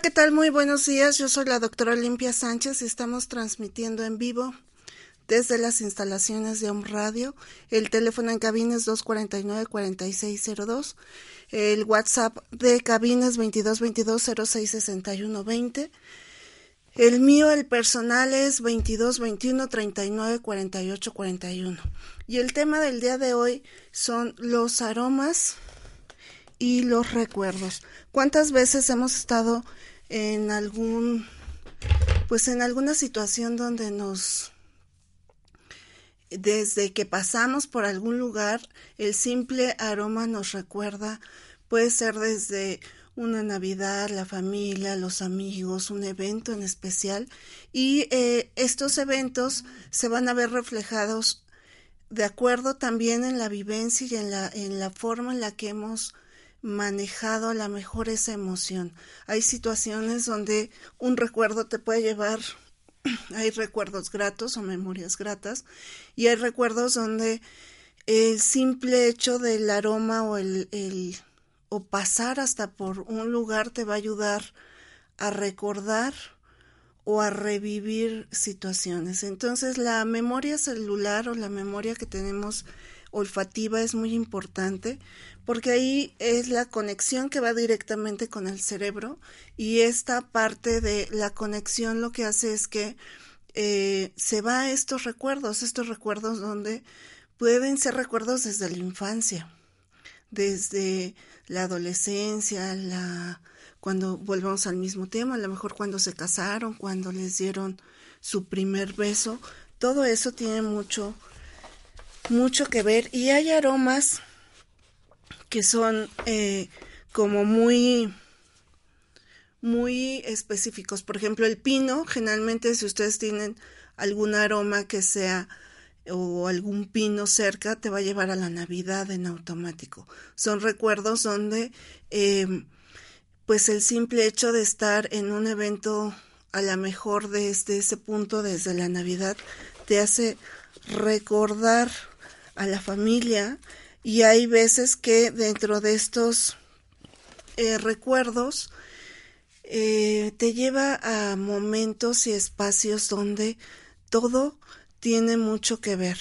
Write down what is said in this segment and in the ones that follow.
¿Qué tal? Muy buenos días. Yo soy la doctora Olimpia Sánchez y estamos transmitiendo en vivo desde las instalaciones de Home Radio. El teléfono en cabina es 249-4602. El WhatsApp de cabina es 2222-066120. El mío, el personal, es 2221-394841. Y el tema del día de hoy son los aromas y los recuerdos. ¿Cuántas veces hemos estado en algún, pues en alguna situación donde nos, desde que pasamos por algún lugar, el simple aroma nos recuerda, puede ser desde una Navidad, la familia, los amigos, un evento en especial, y eh, estos eventos se van a ver reflejados de acuerdo también en la vivencia y en la, en la forma en la que hemos manejado a la mejor esa emoción. Hay situaciones donde un recuerdo te puede llevar, hay recuerdos gratos o memorias gratas, y hay recuerdos donde el simple hecho del aroma o el, el o pasar hasta por un lugar te va a ayudar a recordar o a revivir situaciones. Entonces la memoria celular o la memoria que tenemos olfativa es muy importante porque ahí es la conexión que va directamente con el cerebro y esta parte de la conexión lo que hace es que eh, se va a estos recuerdos, estos recuerdos donde pueden ser recuerdos desde la infancia, desde la adolescencia, la cuando volvemos al mismo tema, a lo mejor cuando se casaron, cuando les dieron su primer beso, todo eso tiene mucho mucho que ver y hay aromas que son eh, como muy muy específicos. Por ejemplo, el pino, generalmente si ustedes tienen algún aroma que sea o algún pino cerca, te va a llevar a la Navidad en automático. Son recuerdos donde em, pues el simple hecho de estar en un evento a la mejor desde ese punto, desde la Navidad, te hace recordar a la familia y hay veces que dentro de estos eh, recuerdos eh, te lleva a momentos y espacios donde todo tiene mucho que ver.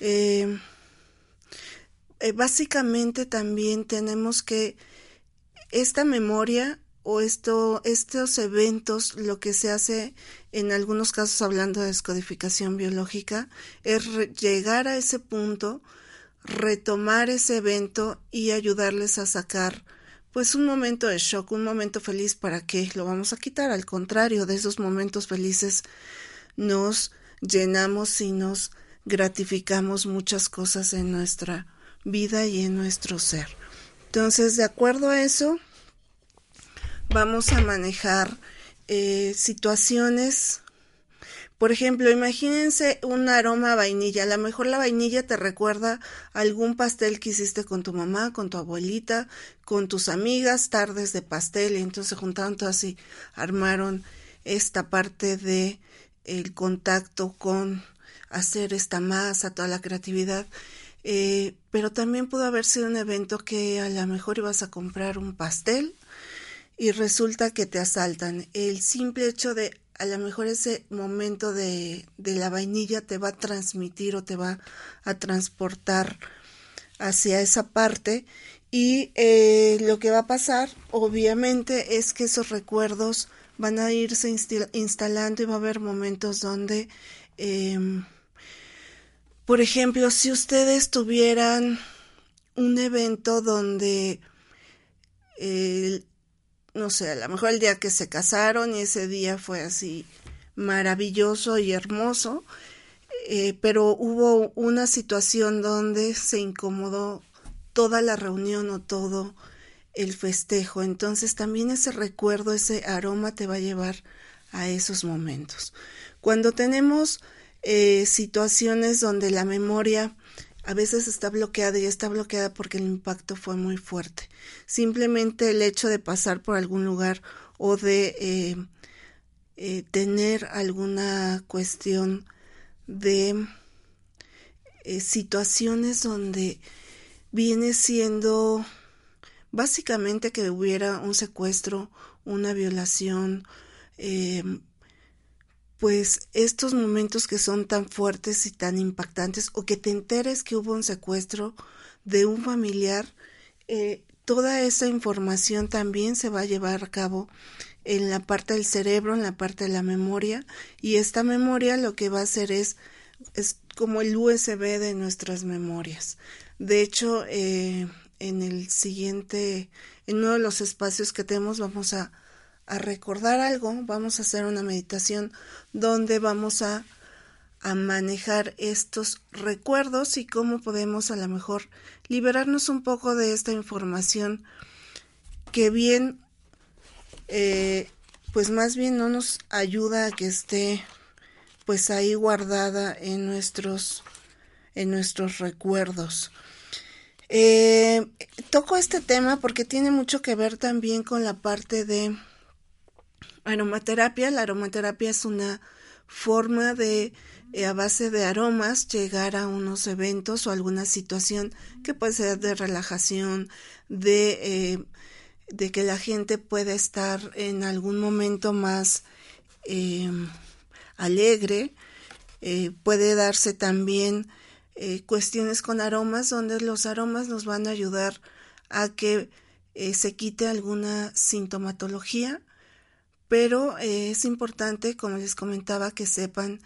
Eh, básicamente también tenemos que esta memoria o esto, estos eventos, lo que se hace en algunos casos hablando de descodificación biológica, es llegar a ese punto, retomar ese evento y ayudarles a sacar pues un momento de shock, un momento feliz, ¿para qué lo vamos a quitar? Al contrario, de esos momentos felices nos llenamos y nos gratificamos muchas cosas en nuestra vida y en nuestro ser. Entonces, de acuerdo a eso, vamos a manejar eh, situaciones. Por ejemplo, imagínense un aroma a vainilla. A lo mejor la vainilla te recuerda algún pastel que hiciste con tu mamá, con tu abuelita, con tus amigas, tardes de pastel, y entonces se juntaron armaron esta parte de el contacto con hacer esta masa, toda la creatividad. Eh, pero también pudo haber sido un evento que a lo mejor ibas a comprar un pastel y resulta que te asaltan. El simple hecho de a lo mejor ese momento de, de la vainilla te va a transmitir o te va a transportar hacia esa parte y eh, lo que va a pasar obviamente es que esos recuerdos van a irse instalando y va a haber momentos donde em, por ejemplo si ustedes tuvieran un evento donde el no sé, a lo mejor el día que se casaron y ese día fue así maravilloso y hermoso, eh, pero hubo una situación donde se incomodó toda la reunión o todo el festejo. Entonces también ese recuerdo, ese aroma te va a llevar a esos momentos. Cuando tenemos eh, situaciones donde la memoria a veces está bloqueada y está bloqueada porque el impacto fue muy fuerte. Simplemente el hecho de pasar por algún lugar o de eh, eh, tener alguna cuestión de situaciones donde viene siendo básicamente que hubiera un secuestro, una violación, pues estos momentos que son tan fuertes y tan impactantes o que te enteres que hubo un secuestro de un familiar, eh, toda esa información también se va a llevar a cabo en la parte del cerebro, en la parte de la memoria y esta memoria lo que va a hacer es, es como el USB de nuestras memorias. De hecho, eh, en el siguiente, en uno de los espacios que tenemos vamos a a recordar algo, vamos a hacer una meditación donde vamos a, a manejar estos recuerdos y cómo podemos a lo mejor liberarnos un poco de esta información que bien, eh, pues más bien no nos ayuda a que esté pues ahí guardada en nuestros, en nuestros recuerdos. Eh, toco este tema porque tiene mucho que ver también con la parte de aromaterapia. La aromaterapia es una forma de, eh, a base de aromas, llegar a unos eventos o alguna situación que puede ser de relajación, de, eh, que la gente pueda estar en algún momento más eh, alegre. puede darse también cuestiones con aromas donde los aromas nos van a ayudar a que se quite alguna sintomatología pero eh, es importante, como les comentaba, que sepan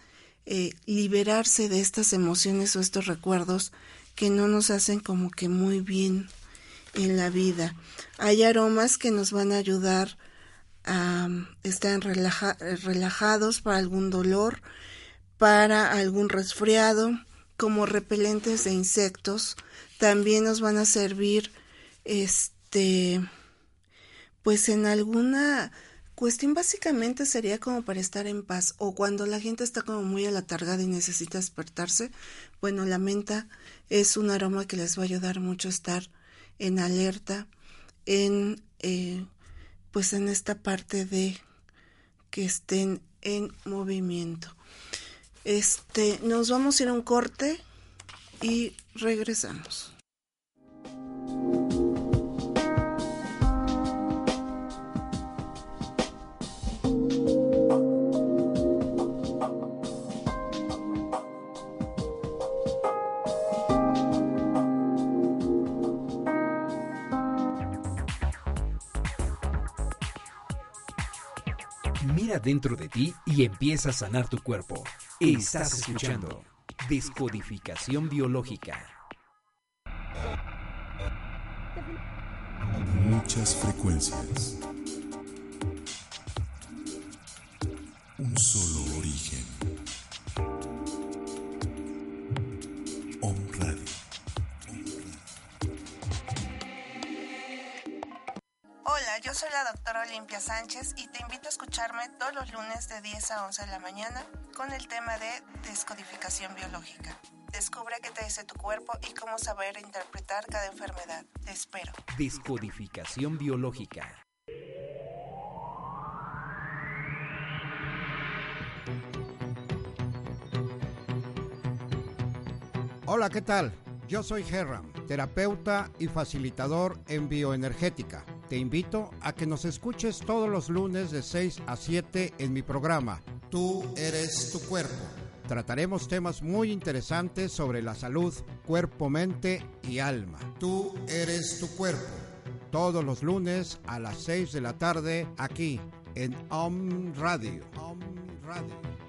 eh, liberarse de estas emociones o estos recuerdos que no nos hacen como que muy bien en la vida. Hay aromas que nos van a ayudar a estar relajados para algún dolor, para algún resfriado, como repelentes de insectos. También nos van a servir, este, pues en alguna cuestión básicamente sería como para estar en paz o cuando la gente está como muy alatargada y necesita despertarse, bueno, la menta es un aroma que les va a ayudar mucho a estar en alerta, en eh, pues en esta parte de que estén en movimiento. Este, nos vamos a ir a un corte y regresamos. Dentro de ti y empieza a sanar tu cuerpo. Estás escuchando Descodificación Biológica. Muchas frecuencias. Sánchez y te invito a escucharme todos los lunes de 10 a 11 de la mañana con el tema de descodificación biológica. Descubre qué te dice tu cuerpo y cómo saber interpretar cada enfermedad. Te espero. Descodificación biológica. Hola, ¿qué tal? Yo soy Herram, terapeuta y facilitador en bioenergética te invito a que nos escuches todos los lunes de 6 a 7 en mi programa Tú eres tu cuerpo. Trataremos temas muy interesantes sobre la salud, cuerpo, mente y alma. Tú eres tu cuerpo. Todos los lunes a las 6 de la tarde aquí en Om Radio. Radio.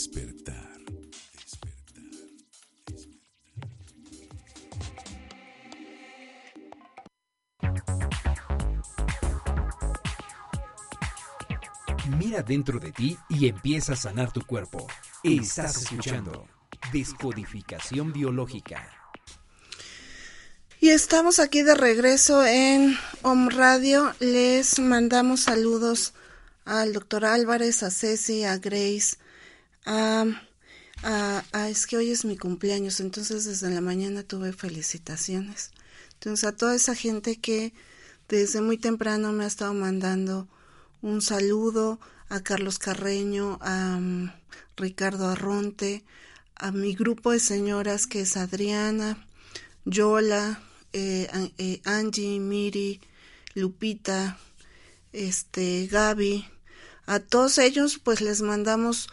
Despertar. Despertar. Mira dentro de ti y empieza a sanar tu cuerpo. Estás escuchando Descodificación Biológica. Y estamos aquí de regreso en Home Radio. Les mandamos saludos al doctor Álvarez, a Ceci, a Grace, a, a, es que hoy es mi cumpleaños, entonces desde la mañana tuve felicitaciones. Entonces a toda esa gente que desde muy temprano me ha estado mandando un saludo, a Carlos Carreño, a um, Ricardo Arronte, a mi grupo de señoras que es Adriana, Yola, eh, eh, Angie, Miri, Lupita, este, Gaby, a todos ellos pues les mandamos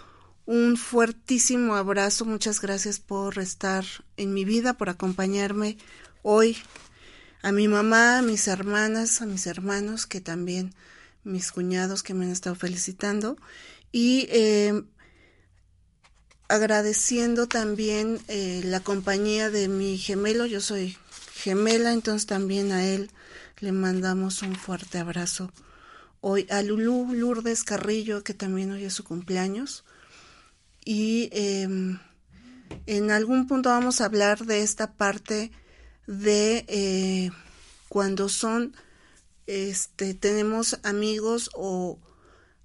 un fuertísimo abrazo, muchas gracias por estar en mi vida, por acompañarme hoy, a mi mamá, a mis hermanas, a mis hermanos que también mis cuñados que me han estado felicitando y eh, agradeciendo también eh, la compañía de mi gemelo, yo soy gemela, entonces también a él le mandamos un fuerte abrazo. Hoy a Lulú Lourdes Carrillo, que también hoy es su cumpleaños. Y em, en algún punto vamos a hablar de esta parte de eh, cuando son este, tenemos amigos o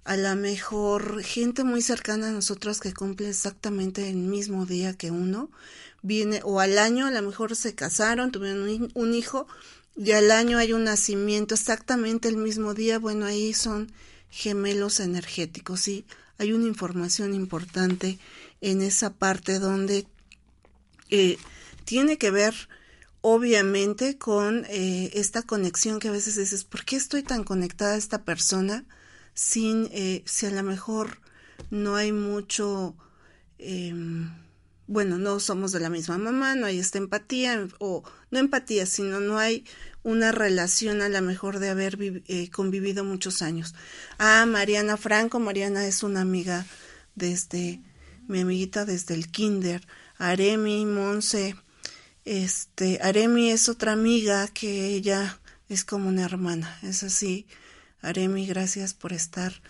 a la mejor gente muy cercana a nosotros que cumple exactamente el mismo día que uno, viene o al año a lo mejor se casaron, tuvieron un, hijo y al año hay un nacimiento exactamente el mismo día, bueno, ahí son gemelos energéticos, sí, hay una información importante en esa parte donde eh, tiene que ver obviamente con eh, esta conexión que a veces dices, ¿por qué estoy tan conectada a esta persona sin, eh, si a lo mejor no hay mucho, em, bueno, no somos de la misma mamá, no hay esta empatía, o no empatía, sino no hay una relación a lo mejor de haber eh, convivido muchos años. Ah, Mariana Franco, Mariana es una amiga desde, mi amiguita desde el kinder, Aremi, Monse, este, Aremi es otra amiga que ella es como una hermana. Es así. Aremi, gracias por estar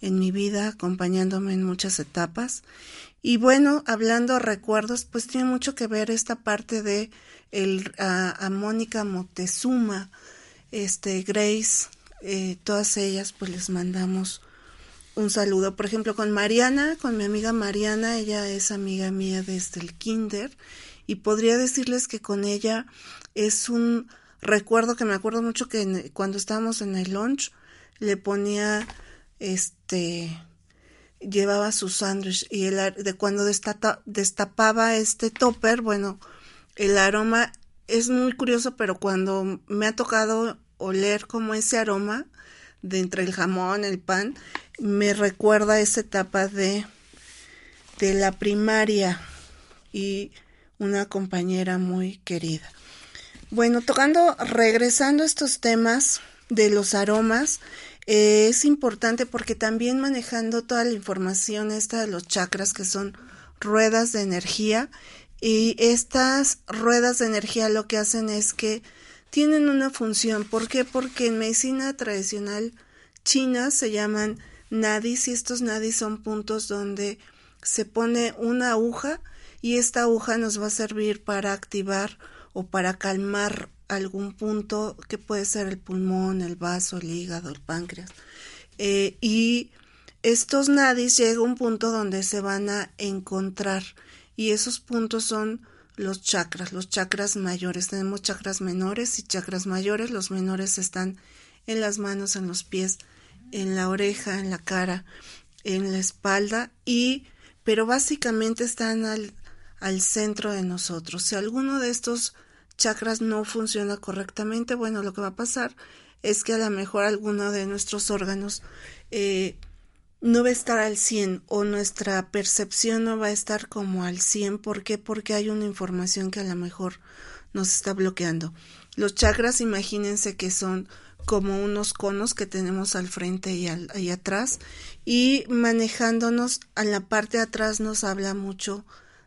en mi vida, acompañándome en muchas etapas. Y bueno, hablando recuerdos, pues tiene mucho que ver esta parte de el, a, Mónica Moctezuma, este, Grace, eh, todas ellas, pues les mandamos un saludo. Por ejemplo, con Mariana, con mi amiga Mariana, ella es amiga mía desde el kinder y podría decirles que con ella es un recuerdo que me acuerdo mucho que cuando estábamos en el lunch le ponía este llevaba su sándwich y el de cuando destapaba este topper, bueno, el aroma es muy curioso, pero cuando me ha tocado oler como ese aroma de entre el jamón, el pan, me recuerda esa etapa de de la primaria y una compañera muy querida. Bueno, tocando, regresando a estos temas de los aromas, eh, es importante porque también manejando toda la información esta de los chakras que son ruedas de energía y estas ruedas de energía lo que hacen es que tienen una función. ¿Por qué? Porque en medicina tradicional china se llaman nadis y estos nadis son puntos donde se pone una aguja y esta aguja nos va a servir para activar o para calmar algún punto que puede ser el pulmón, el vaso, el hígado, el páncreas. Eh, y estos nadis llega un punto donde se van a encontrar y esos puntos son los chakras, los chakras mayores. Tenemos chakras menores y chakras mayores. Los menores están en las manos, en los pies, en la oreja, en la cara, en la espalda y pero básicamente están al, centro de nosotros. Si alguno de estos chakras no funciona correctamente, bueno, lo que va a pasar es que a lo mejor alguno de nuestros órganos eh, no va a estar al 100 o nuestra percepción no va a estar como al 100. ¿Por qué? Porque hay una información que a lo mejor nos está bloqueando. Los chakras, imagínense que son como unos conos que tenemos al frente y, al, y atrás y manejándonos a la parte de atrás nos habla mucho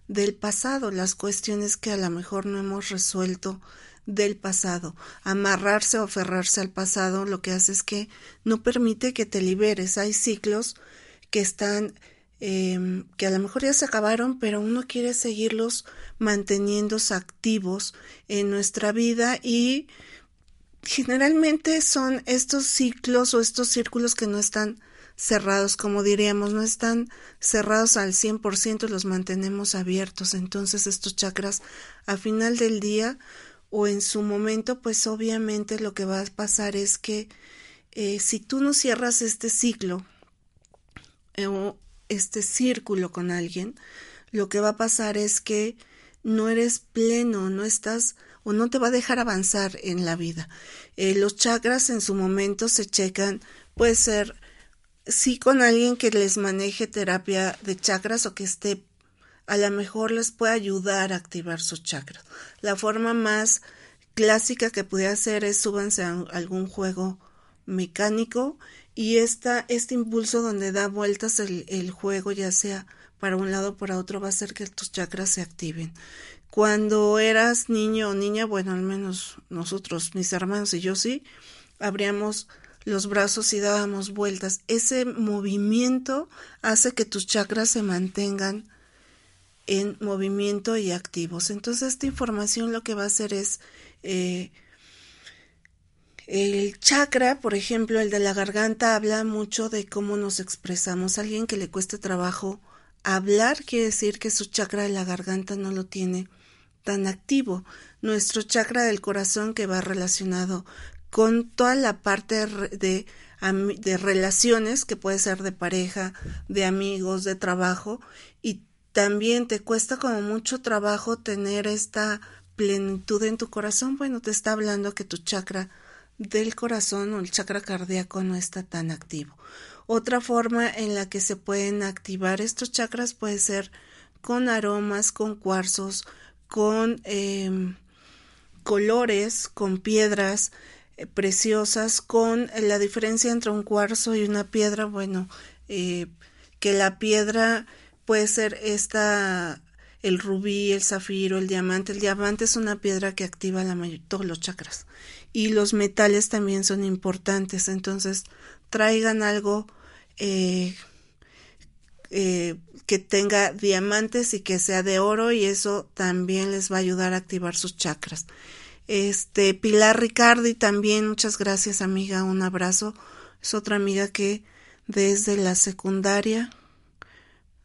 del pasado, las cuestiones que a lo mejor no hemos resuelto del pasado. Amarrarse o aferrarse al pasado lo que hace es que no permite que te liberes. Hay ciclos que están eh, que a lo mejor ya se acabaron, pero uno quiere seguirlos manteniéndose activos en nuestra vida y generalmente son estos ciclos o estos círculos que no están cerrados, como diríamos, no están cerrados al 100%, los mantenemos abiertos. Entonces estos chakras a final del día o en su momento, pues obviamente lo que va a pasar es que eh, si tú no cierras este ciclo eh, o este círculo con alguien, lo que va a pasar es que no eres pleno, no estás o no te va a dejar avanzar en la vida. Eh, los chakras en su momento se checan, puede ser sí con alguien que les maneje terapia de chakras o que esté a lo mejor les puede ayudar a activar sus chakras. La forma más clásica que puede hacer es súbanse a algún juego mecánico y esta, este impulso donde da vueltas el, el juego, ya sea para un lado o para otro, va a hacer que tus chakras se activen. Cuando eras niño o niña, bueno, al menos nosotros, mis hermanos y yo sí, abríamos los brazos y dábamos vueltas. Ese movimiento hace que tus chakras se mantengan en movimiento y activos. Entonces esta información lo que va a hacer es eh, el chakra, por ejemplo, el de la garganta, habla mucho de cómo nos expresamos. Alguien que le cueste trabajo hablar quiere decir que su chakra de la garganta no lo tiene tan activo. Nuestro chakra del corazón que va relacionado con toda la parte de, de, relaciones, que puede ser de pareja, de amigos, de trabajo, y también te cuesta como mucho trabajo tener esta plenitud en tu corazón, bueno, te está hablando que tu chakra del corazón o el chakra cardíaco no está tan activo. Otra forma en la que se pueden activar estos chakras puede ser con aromas, con cuarzos, con eh, colores, con piedras, eh, preciosas con la diferencia entre un cuarzo y una piedra, bueno, eh, que la piedra puede ser esta, el rubí, el zafiro, el diamante. El diamante es una piedra que activa la todos los chakras. Y los metales también son importantes, entonces traigan algo eh, que tenga diamantes y que sea de oro y eso también les va a ayudar a activar sus chakras. Este, Pilar Ricardi también, muchas gracias amiga, un abrazo. Es otra amiga que desde la secundaria,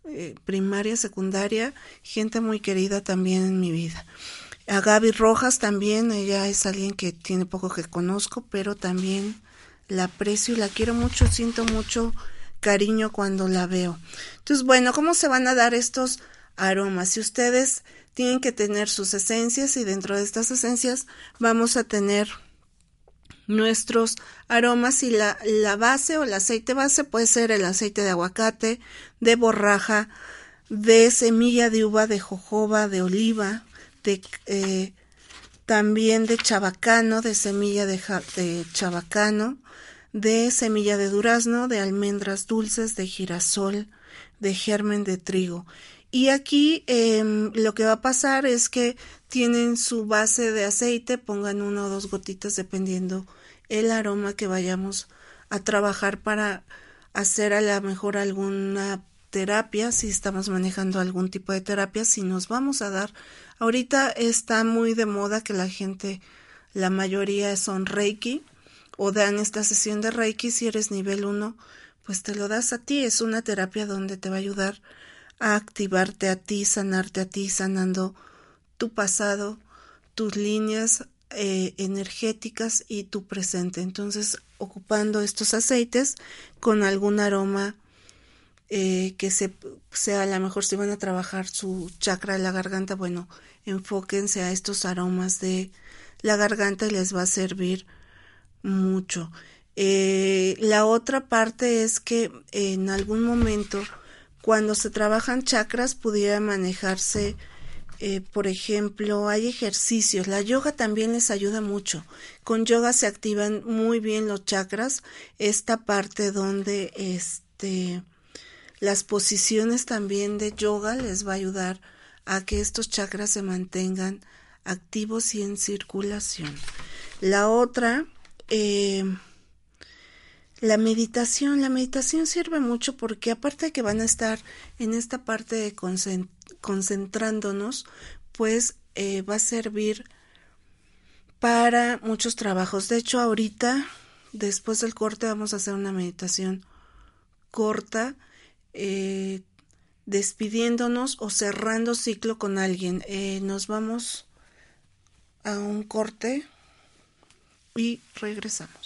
eh, primaria, secundaria, gente muy querida también en mi vida. A Gaby Rojas también, ella es alguien que tiene poco que conozco, pero también la aprecio y la quiero mucho, siento mucho cariño cuando la veo. Entonces, bueno, ¿cómo se van a dar estos aromas? Si ustedes tienen que tener sus esencias y dentro de estas esencias vamos a tener nuestros aromas y la, la base o el aceite base puede ser el aceite de aguacate, de borraja, de semilla de uva, de jojoba, de oliva, de, eh, también de chabacano, de semilla de, de chabacano, de semilla de durazno, de almendras dulces, de girasol, de germen de trigo. Y aquí em, lo que va a pasar es que tienen su base de aceite, pongan una o dos gotitas dependiendo el aroma que vayamos a trabajar para hacer a lo mejor alguna terapia, si estamos manejando algún tipo de terapia, si nos vamos a dar. Ahorita está muy de moda que la gente, la mayoría son Reiki o dan esta sesión de Reiki, si eres nivel 1, pues te lo das a ti, es una terapia donde te va a ayudar a activarte a ti, sanarte a ti, sanando tu pasado, tus líneas eh, energéticas y tu presente. Entonces, ocupando estos aceites con algún aroma eh, que se, sea a lo mejor si van a trabajar su chakra de la garganta, bueno, enfóquense a estos aromas de la garganta y les va a servir mucho. Eh, la otra parte es que en algún momento cuando se trabajan chakras pudiera manejarse eh, por ejemplo, hay ejercicios. La yoga también les ayuda mucho. Con yoga se activan muy bien los chakras. Esta parte donde este, las posiciones también de yoga les va a ayudar a que estos chakras se mantengan activos y en circulación. La otra, eh, la meditación. La meditación sirve mucho porque aparte de que van a estar en esta parte de concentrándonos, pues eh, va a servir para muchos trabajos. De hecho, ahorita, después del corte, vamos a hacer una meditación corta, eh, despidiéndonos o cerrando ciclo con alguien. Eh, nos vamos a un corte y regresamos.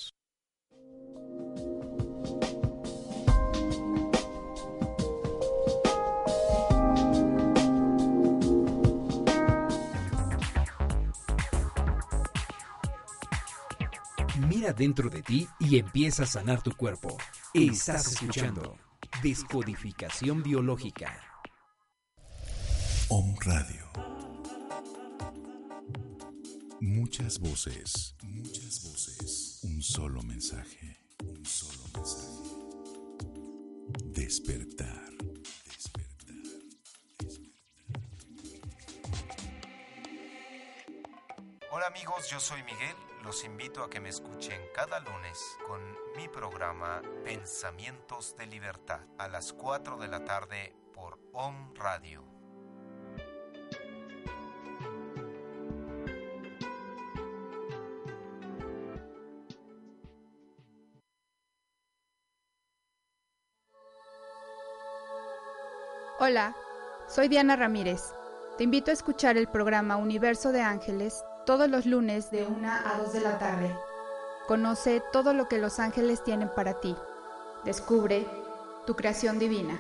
Mira dentro de ti y empieza a sanar tu cuerpo. Estás escuchando Descodificación Biológica. Om Radio. Muchas voces, muchas voces. Un solo mensaje, un solo mensaje. Despertar. Despertar. Hola amigos, yo soy Miguel. Los invito a que me escuchen cada lunes con mi programa Pensamientos de Libertad a las 4 de la tarde por Om Radio. Hola, soy Diana Ramírez. Te invito a escuchar el programa Universo de Ángeles todos los lunes de 1 a 2 de la tarde. Conoce todo lo que los ángeles tienen para ti. Descubre tu creación divina.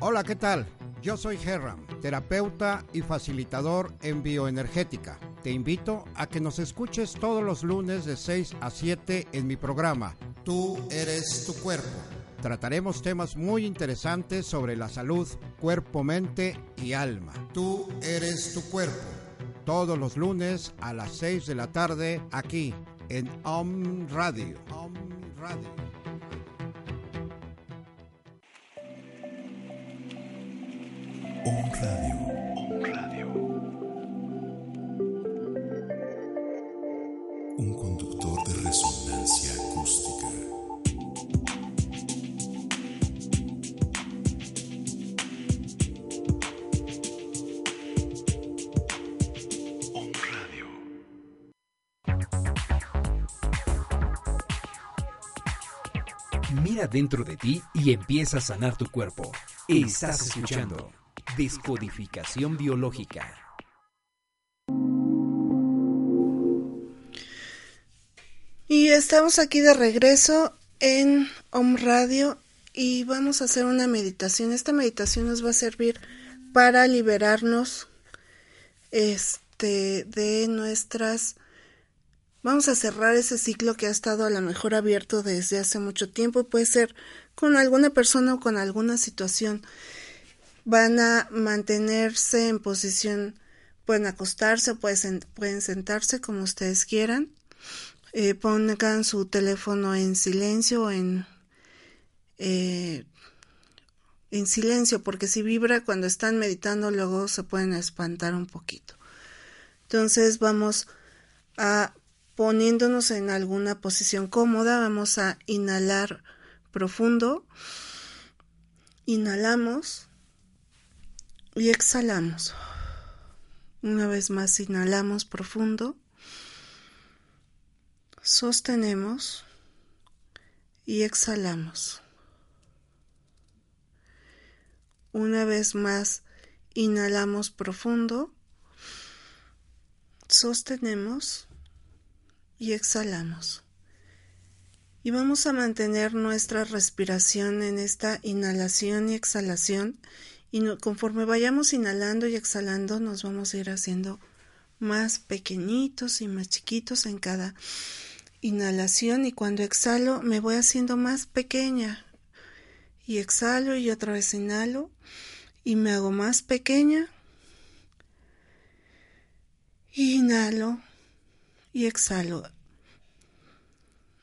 Hola, ¿qué tal? Yo soy Herram, terapeuta y facilitador en bioenergética. Te invito a que nos escuches todos los lunes de 6 a 7 en mi programa Tú eres tu cuerpo. Trataremos temas muy interesantes sobre la salud, cuerpo, mente y alma. Tú eres tu cuerpo. Todos los lunes a las 6 de la tarde aquí en Om Radio. Om Radio. Dentro de ti y empieza a sanar tu cuerpo. Estás escuchando Descodificación Biológica. Y estamos aquí de regreso en Om Radio y vamos a hacer una meditación. Esta meditación nos va a servir para liberarnos este de nuestras vamos a cerrar ese ciclo que ha estado a lo mejor abierto desde hace mucho tiempo, puede ser con alguna persona o con alguna situación. Van a mantenerse en posición, pueden acostarse, pueden, pueden sentarse como ustedes quieran. Eh, pongan su teléfono en silencio o en, eh, en silencio, porque si vibra cuando están meditando, luego se pueden espantar un poquito. Entonces vamos a poniéndonos en alguna posición cómoda, vamos a inhalar profundo. Inhalamos y exhalamos. Una vez más inhalamos profundo. Sostenemos y exhalamos. Una vez más inhalamos profundo. Sostenemos y exhalamos. Y vamos a mantener nuestra respiración en esta inhalación y exhalación. Y conforme vayamos inhalando y exhalando, nos vamos a ir haciendo más pequeñitos y más chiquitos en cada inhalación. Y cuando exhalo me voy haciendo más pequeña. Y exhalo y otra vez inhalo. Y me hago más pequeña. Inhalo y exhalo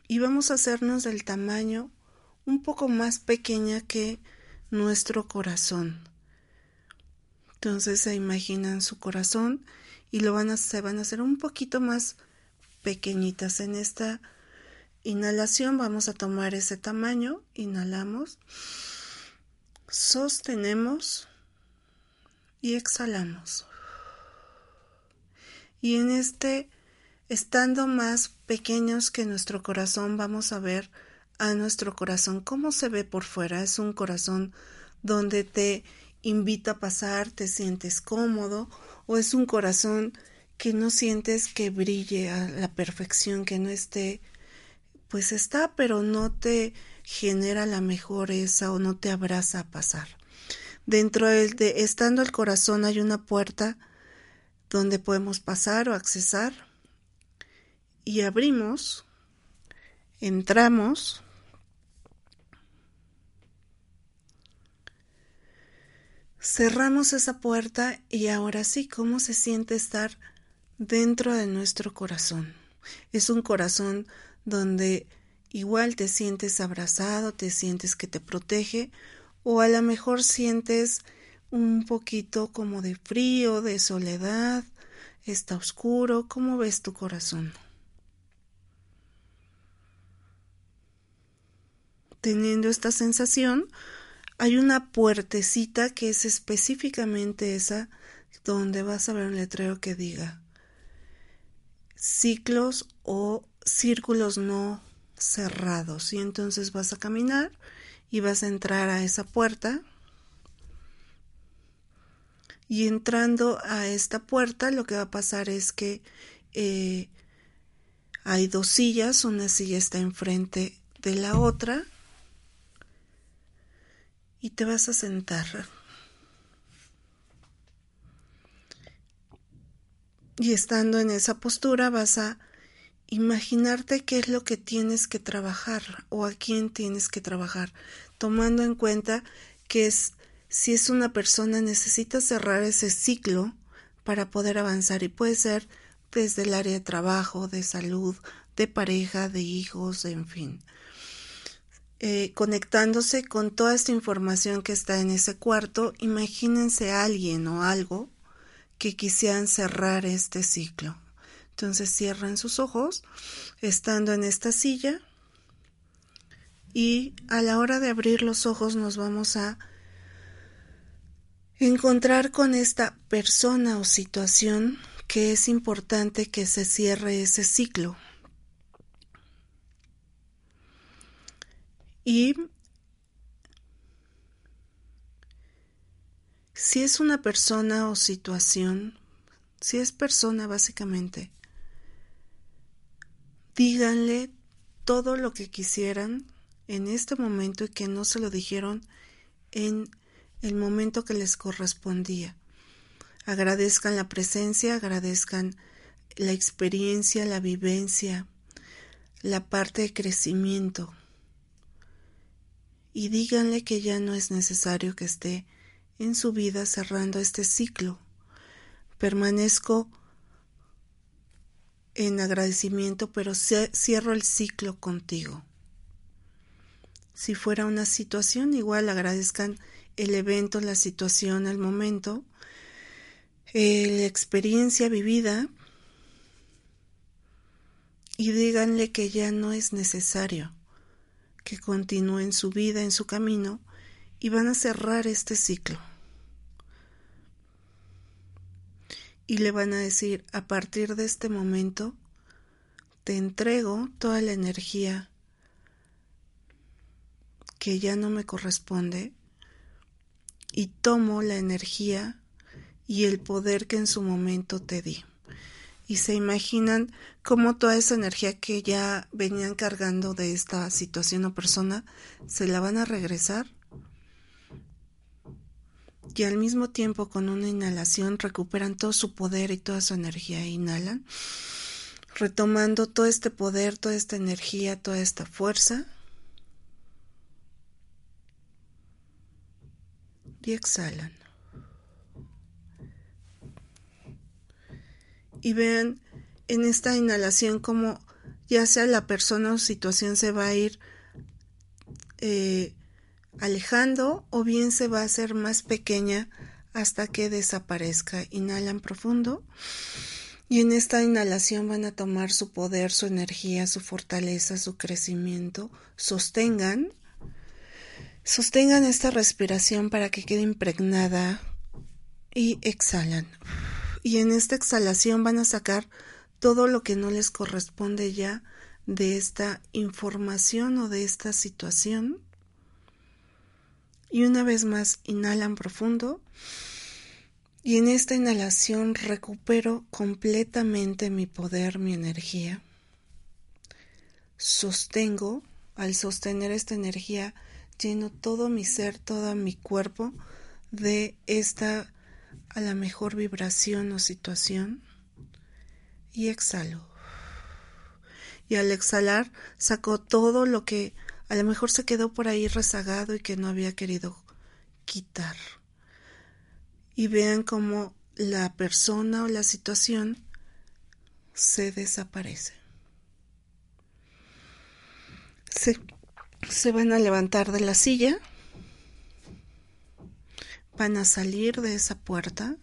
y vamos a hacernos del tamaño un poco más pequeña que nuestro corazón entonces se imaginan su corazón y lo van a, se van a hacer un poquito más pequeñitas. En esta inhalación vamos a tomar ese tamaño, inhalamos, sostenemos y exhalamos. Y en este, estando más pequeños que nuestro corazón, vamos a ver a nuestro corazón cómo se ve por fuera. Es un corazón donde te invita a pasar, te sientes cómodo o es un corazón que no sientes que brille a la perfección, que no esté, pues está, pero no te genera la mejoreza o no te abraza a pasar. Dentro de, estando el corazón hay una puerta donde podemos pasar o accesar y abrimos, entramos Cerramos esa puerta y ahora sí, ¿cómo se siente estar dentro de nuestro corazón? Es un corazón donde igual te sientes abrazado, te sientes que te protege o a lo mejor sientes un poquito como de frío, de soledad, está oscuro, ¿cómo ves tu corazón? Teniendo esta sensación, hay una puertecita que es específicamente esa donde vas a ver un letrero que diga ciclos o círculos no cerrados y entonces vas a caminar y vas a entrar a esa puerta. Y entrando a esta puerta lo que va a pasar es que eh, hay dos sillas, una silla está enfrente de la otra y te vas a sentar. Y estando en esa postura vas a imaginarte qué es lo que tienes que trabajar o a quién tienes que trabajar, tomando en cuenta que es si es una persona necesita cerrar ese ciclo para poder avanzar y puede ser desde el área de trabajo, de salud, de pareja, de hijos, en fin. Eh, conectándose con toda esta información que está en ese cuarto, imagínense alguien o algo que quisieran cerrar este ciclo. Entonces cierran sus ojos estando en esta silla y a la hora de abrir los ojos nos vamos a encontrar con esta persona o situación que es importante que se cierre ese ciclo. Y si es una persona o situación, si es persona básicamente, díganle todo lo que quisieran en este momento y que no se lo dijeron en el momento que les correspondía. Agradezcan la presencia, agradezcan la experiencia, la vivencia, la parte de crecimiento y díganle que ya no es necesario que esté en su vida cerrando este ciclo. Permanezco en agradecimiento, pero cierro el ciclo contigo. Si fuera una situación, igual agradezcan el evento, la situación, el momento, eh, la experiencia vivida y díganle que ya no es necesario que continúen su vida en su camino y van a cerrar este ciclo. Y le van a decir, a partir de este momento, te entrego toda la energía que ya no me corresponde y tomo la energía y el poder que en su momento te di y se imaginan cómo toda esa energía que ya venían cargando de esta situación o persona se la van a regresar y al mismo tiempo con una inhalación recuperan todo su poder y toda su energía. Inhalan, retomando todo este poder, toda esta energía, toda esta fuerza. Y exhalan. Y vean en esta inhalación como ya sea la persona o situación se va a ir eh, alejando o bien se va a hacer más pequeña hasta que desaparezca. Inhalan profundo y en esta inhalación van a tomar su poder, su energía, su fortaleza, su crecimiento. Sostengan, sostengan esta respiración para que quede impregnada y exhalan. Y en esta exhalación van a sacar todo lo que no les corresponde ya de esta información o de esta situación. Y una vez más, inhalan profundo. Y en esta inhalación recupero completamente mi poder, mi energía. Sostengo, al sostener esta energía, lleno todo mi ser, todo mi cuerpo de esta a la mejor vibración o situación y exhalo. Y al exhalar saco todo lo que a lo mejor se quedó por ahí rezagado y que no había querido quitar. Y vean cómo la persona o la situación se desaparece. Se, se van a levantar de la silla, van a salir de esa puerta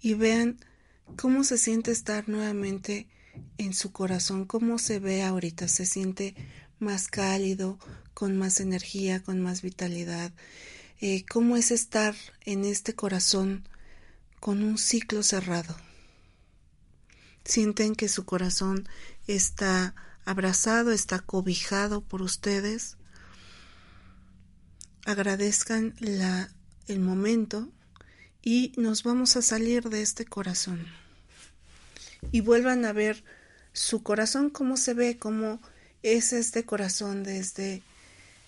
y vean cómo se siente estar nuevamente en su corazón, cómo se ve ahorita, se siente más cálido, con más energía, con más vitalidad, eh, cómo es estar en este corazón con un ciclo cerrado. Sienten que su corazón está abrazado, está cobijado por ustedes. Agradezcan la, el momento y nos vamos a salir de este corazón y vuelvan a ver su corazón, cómo se ve, cómo es este corazón desde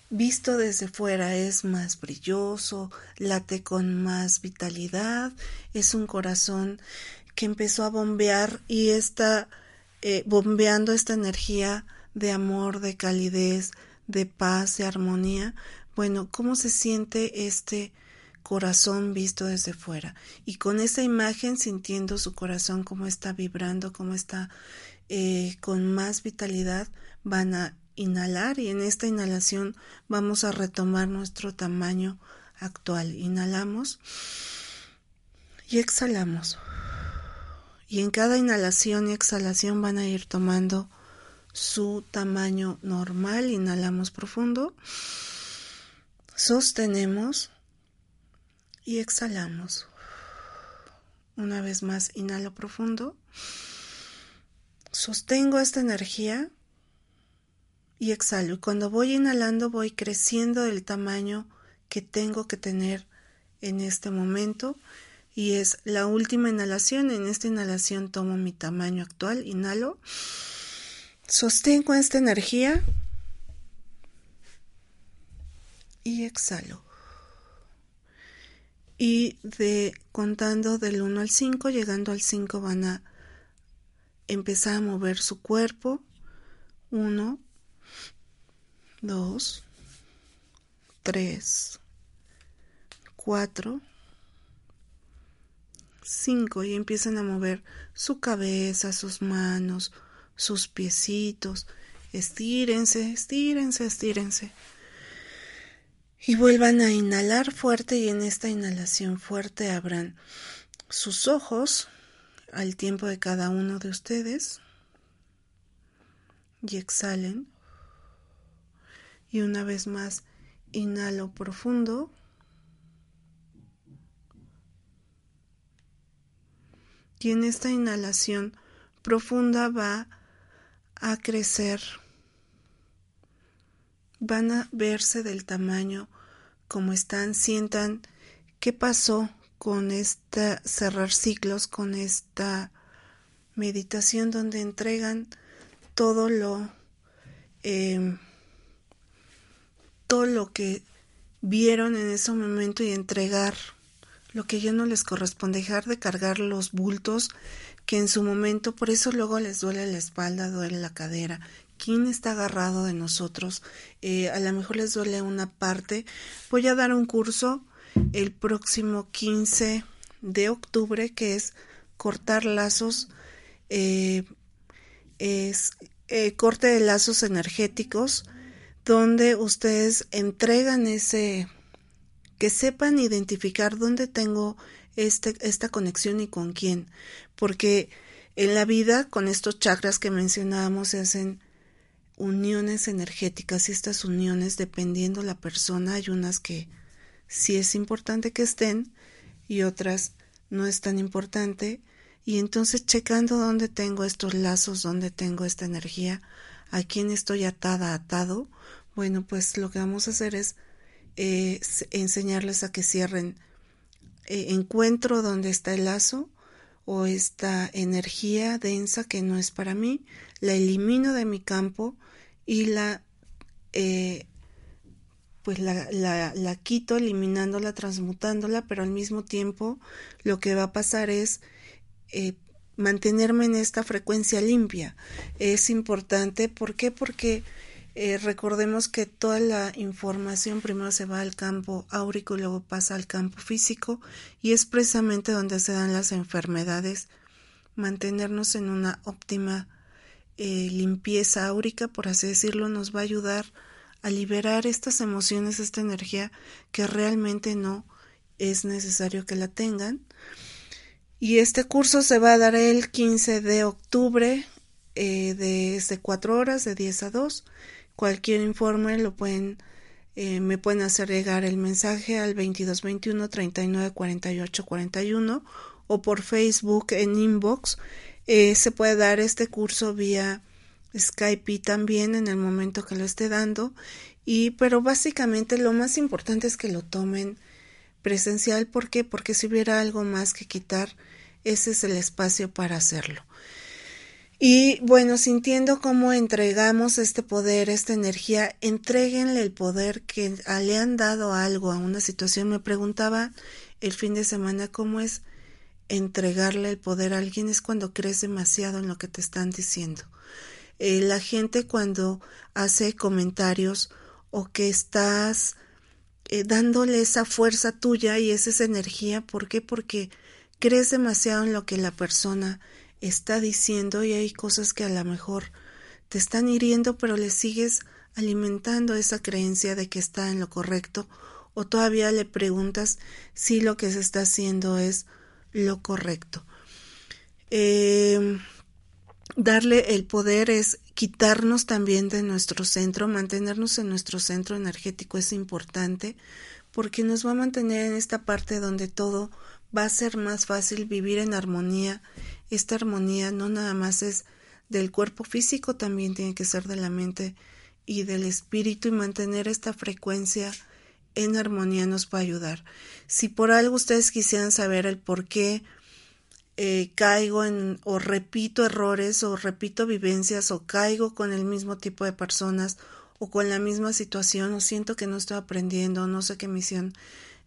visto desde fuera es más brilloso, late con más vitalidad, es un corazón que empezó a bombear y está eh, bombeando esta energía de amor, de calidez, de paz, de armonía. Bueno, ¿cómo se siente este corazón visto desde fuera y con esa imagen sintiendo su corazón como está vibrando, como está eh, con más vitalidad, van a inhalar y en esta inhalación vamos a retomar nuestro tamaño actual. Inhalamos y exhalamos. Y en cada inhalación y exhalación van a ir tomando su tamaño normal. Inhalamos profundo. Sostenemos y exhalamos. Una vez más, inhalo profundo. Sostengo esta energía y exhalo. Y cuando voy inhalando voy creciendo del tamaño que tengo que tener en este momento. Y es la última inhalación. En esta inhalación tomo mi tamaño actual. Inhalo. Sostengo esta energía. Y exhalo y de contando del 1 al 5, llegando al 5 van a empezar a mover su cuerpo. 1, 2, 3, 4, 5 y empiezan a mover su cabeza, sus manos, sus piecitos. Estírense, estírense, estírense y vuelvan a inhalar fuerte y en esta inhalación fuerte abran sus ojos al tiempo de cada uno de ustedes y exhalen. Y una vez más inhalo profundo. Y en esta inhalación profunda va a crecer van a verse del tamaño como están, sientan qué pasó con esta cerrar ciclos, con esta meditación donde entregan todo lo em, todo lo que vieron en ese momento y entregar lo que ya no les corresponde, dejar de cargar los bultos que en su momento, por eso luego les duele la espalda, duele la cadera. ¿Quién está agarrado de nosotros? Eh, a lo mejor les duele una parte. Voy a dar un curso el próximo 15 de octubre que es cortar lazos, eh, es eh, corte de lazos energéticos, donde ustedes entregan ese, que sepan identificar dónde tengo este, esta conexión y con quién, porque en la vida con estos chakras que mencionábamos se hacen uniones energéticas y estas uniones dependiendo la persona hay unas que sí es importante que estén y otras no es tan importante. Y entonces checando dónde tengo estos lazos, dónde tengo esta energía, a quién estoy atada, atado, bueno, pues lo que vamos a hacer es eh, enseñarles a que cierren eh, encuentro donde está el lazo o esta energía densa que no es para mí, la elimino de mi campo y la eh, pues la, la, quito eliminándola, transmutándola, pero al mismo tiempo lo que va a pasar es eh, mantenerme en esta frecuencia limpia. Es importante, ¿por qué? Porque eh, recordemos que toda la información primero se va al campo áurico y luego pasa al campo físico y es precisamente donde se dan las enfermedades. Mantenernos en una óptima eh, limpieza áurica, por así decirlo, nos va a ayudar a liberar estas emociones, esta energía que realmente no es necesario que la tengan y este curso se va a dar el 15 de octubre eh, desde 4 horas, de 10 a 2. Cualquier informe lo pueden, eh, me pueden hacer llegar el mensaje al 2221 39 48 41 o por Facebook en inbox. Eh, se puede dar este curso vía Skype también en el momento que lo esté dando. Y, pero básicamente lo más importante es que lo tomen presencial. ¿Por qué? Porque si hubiera algo más que quitar, ese es el espacio para hacerlo. Y bueno, sintiendo cómo entregamos este poder, esta energía, entreguenle el poder que le han dado algo a una situación. Me preguntaba el fin de semana cómo es entregarle el poder a alguien es cuando crees demasiado en lo que te están diciendo. Eh, la gente cuando hace comentarios o que estás eh, dándole esa fuerza tuya y esa, esa energía. ¿Por qué? Porque crees demasiado en lo que la persona está diciendo y hay cosas que a lo mejor te están hiriendo, pero le sigues alimentando esa creencia de que está en lo correcto o todavía le preguntas si lo que se está haciendo es lo correcto. Eh, darle el poder es quitarnos también de nuestro centro, mantenernos en nuestro centro energético es importante porque nos va a mantener en esta parte donde todo va a ser más fácil vivir en armonía. Esta armonía no nada más es del cuerpo físico, también tiene que ser de la mente y del espíritu y mantener esta frecuencia en armonía nos va a ayudar. Si por algo ustedes quisieran saber el por qué eh, caigo en o repito errores o repito vivencias o caigo con el mismo tipo de personas o con la misma situación o siento que no estoy aprendiendo, no sé qué misión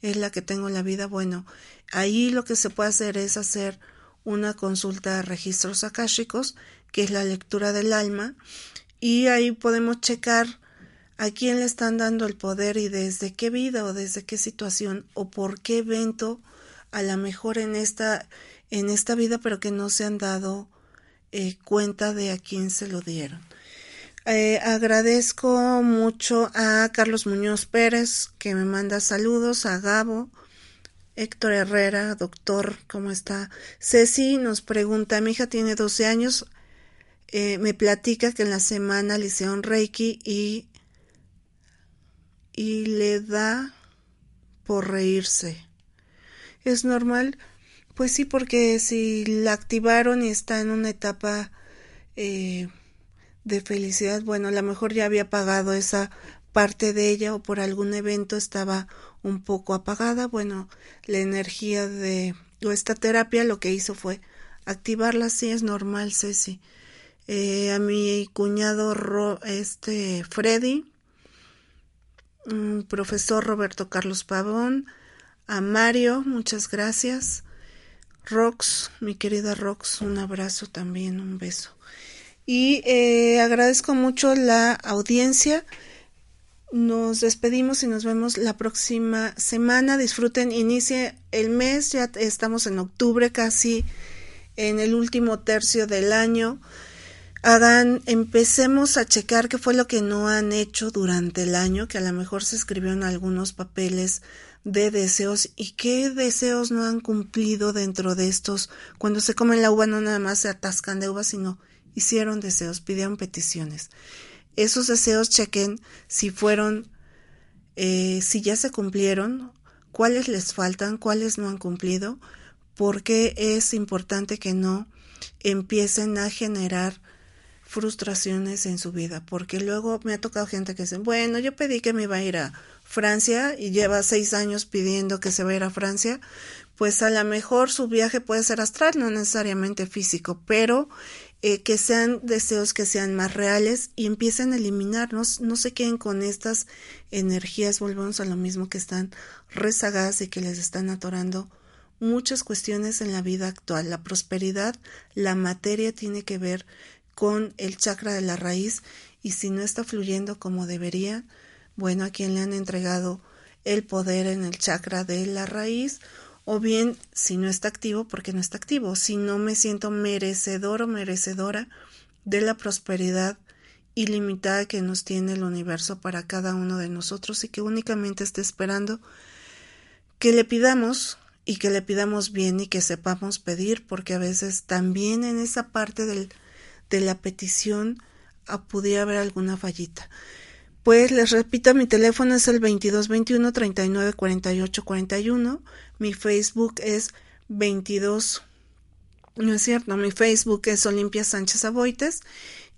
es la que tengo en la vida, bueno, ahí lo que se puede hacer es hacer una consulta de registros akáshicos, que es la lectura del alma, y ahí podemos checar a quién le están dando el poder y desde qué vida o desde qué situación o por qué evento a lo mejor en esta en esta vida, pero que no se han dado eh, cuenta de a quién se lo dieron. Eh, agradezco mucho a Carlos Muñoz Pérez, que me manda saludos, a Gabo, Héctor Herrera, doctor, ¿cómo está? Ceci nos pregunta, mi hija tiene 12 años, eh, me platica que en la semana le hicieron Reiki y, y le da por reírse. ¿Es normal? Pues sí, porque si la activaron y está en una etapa eh, de felicidad, bueno, a lo mejor ya había apagado esa parte de ella o por algún evento estaba un poco apagada. Bueno, la energía de esta terapia lo que hizo fue activarla, sí es normal, Ceci. Eh, a mi cuñado este Freddy mm, profesor Roberto Carlos Pavón, a Mario, muchas gracias. Rox, mi querida Rox, un abrazo también, un beso. Y eh, agradezco mucho la audiencia. Nos despedimos y nos vemos la próxima semana. Disfruten, inicie el mes, ya estamos en octubre casi en el último tercio del año. Hagan, empecemos a checar qué fue lo que no han hecho durante el año, que a lo mejor se escribieron algunos papeles de deseos y qué deseos no han cumplido dentro de estos. Cuando se comen la uva no nada más se atascan de uva, sino hicieron deseos, pidieron peticiones. Esos deseos chequen si fueron, eh, si ya se cumplieron, cuáles les faltan, cuáles no han cumplido, porque es importante que no empiecen a generar frustraciones en su vida, porque luego me ha tocado gente que dice, bueno, yo pedí que me iba a ir a Francia y lleva seis años pidiendo que se vaya a Francia, pues a lo mejor su viaje puede ser astral, no necesariamente físico, pero eh, que sean deseos que sean más reales y empiecen a eliminarnos, no se queden con estas energías, volvemos a lo mismo que están rezagadas y que les están atorando muchas cuestiones en la vida actual. La prosperidad, la materia tiene que ver con el chakra de la raíz y si no está fluyendo como debería, bueno, a quien le han entregado el poder en el chakra de la raíz, o bien si no está activo, porque no está activo, si no me siento merecedor o merecedora de la prosperidad ilimitada que nos tiene el universo para cada uno de nosotros y que únicamente esté esperando que le pidamos y que le pidamos bien y que sepamos pedir, porque a veces también en esa parte del, de la petición ah, pudiera haber alguna fallita. Pues les repito, mi teléfono es el 2221 39 48 41. Mi Facebook es 22. No es cierto, mi Facebook es Olimpia Sánchez Aboites.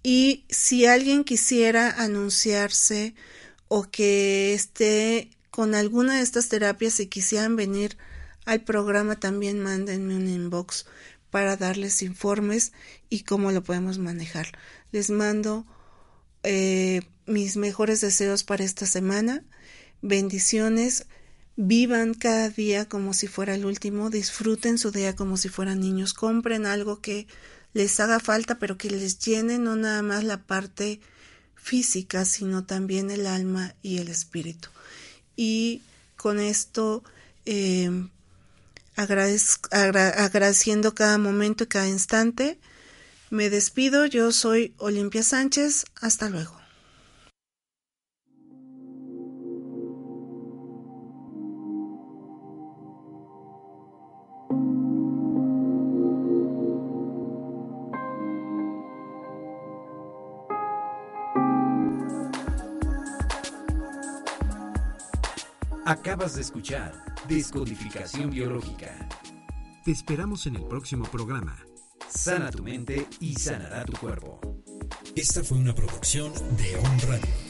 Y si alguien quisiera anunciarse o que esté con alguna de estas terapias y quisieran venir al programa, también mándenme un inbox para darles informes y cómo lo podemos manejar. Les mando eh, mis mejores deseos para esta semana. Bendiciones. Vivan cada día como si fuera el último. Disfruten su día como si fueran niños. Compren algo que les haga falta, pero que les llene no nada más la parte física, sino también el alma y el espíritu. Y con esto, eh, agradeciendo cada momento y cada instante, me despido, yo soy Olimpia Sánchez, hasta luego. Acabas de escuchar Descodificación Biológica. Te esperamos en el próximo programa. Sana tu mente y sanará tu cuerpo. Esta fue una producción de On Radio.